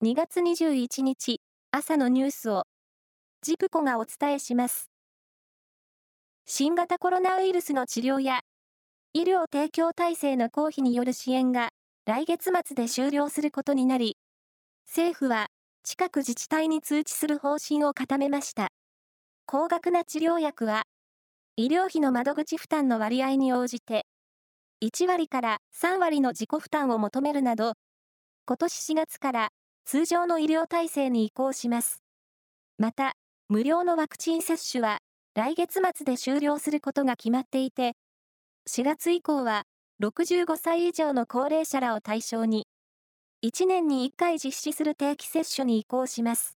2月21日朝のニュースをジプコがお伝えします。新型コロナウイルスの治療や医療提供体制の公費による支援が来月末で終了することになり、政府は近く自治体に通知する方針を固めました。高額な治療薬は医療費の窓口負担の割合に応じて1割から3割の自己負担を求めるなど、今年4月から通常の医療体制に移行します。また、無料のワクチン接種は来月末で終了することが決まっていて、4月以降は65歳以上の高齢者らを対象に、1年に1回実施する定期接種に移行します。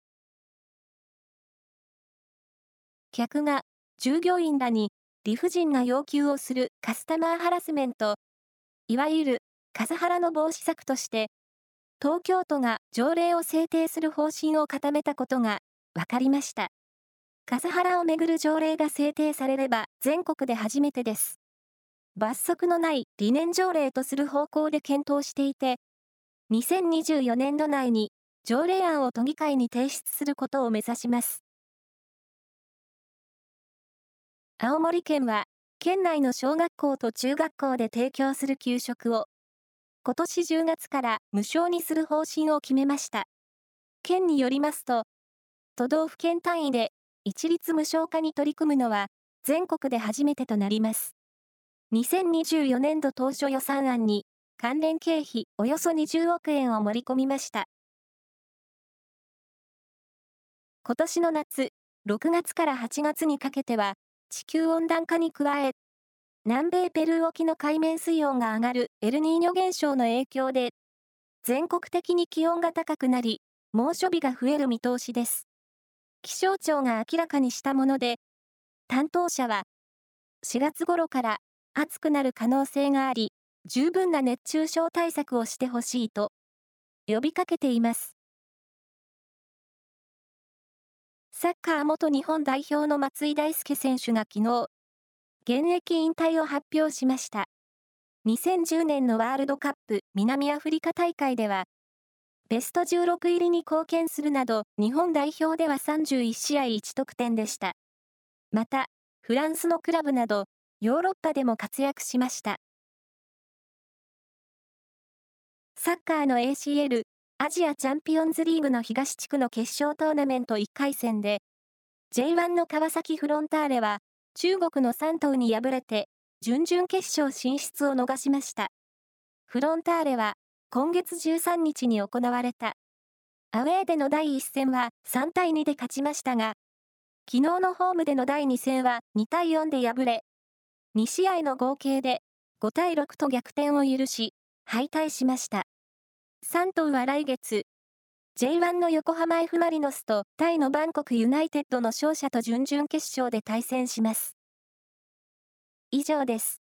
客が従業員らに理不尽な要求をするカスタマーハラスメント、いわゆるカスハラの防止策として、東京都が条例を制定する方針を固めたことが分かりました。カスハラをめぐる条例が制定されれば全国で初めてです。罰則のない理念条例とする方向で検討していて、2024年度内に条例案を都議会に提出することを目指します。青森県は、県内の小学校と中学校で提供する給食を、今年10月から無償にする方針を決めました。県によりますと、都道府県単位で一律無償化に取り組むのは全国で初めてとなります。2024年度当初予算案に関連経費およそ20億円を盛り込みました。今年の夏、6月から8月にかけては、地球温暖化に加え、南米ペルー沖の海面水温が上がるエルニーニョ現象の影響で、全国的に気温が高くなり、猛暑日が増える見通しです。気象庁が明らかにしたもので、担当者は、4月頃から暑くなる可能性があり、十分な熱中症対策をしてほしいと、呼びかけています。サッカー元日本代表の松井大輔選手が昨日、現役引退を発表しました。2010年のワールドカップ南アフリカ大会では、ベスト16入りに貢献するなど、日本代表では31試合1得点でした。また、フランスのクラブなど、ヨーロッパでも活躍しました。サッカーの ACL アジアチャンピオンズリーグの東地区の決勝トーナメント1回戦で、J1 の川崎フロンターレは、中国の3頭に敗れて、準々決勝進出を逃しました。フロンターレは、今月13日に行われた、アウェーでの第1戦は3対2で勝ちましたが、昨日のホームでの第2戦は2対4で敗れ、2試合の合計で5対6と逆転を許し、敗退しました。3頭は来月、J1 の横浜 F・ マリノスとタイのバンコクユナイテッドの勝者と準々決勝で対戦します。以上です。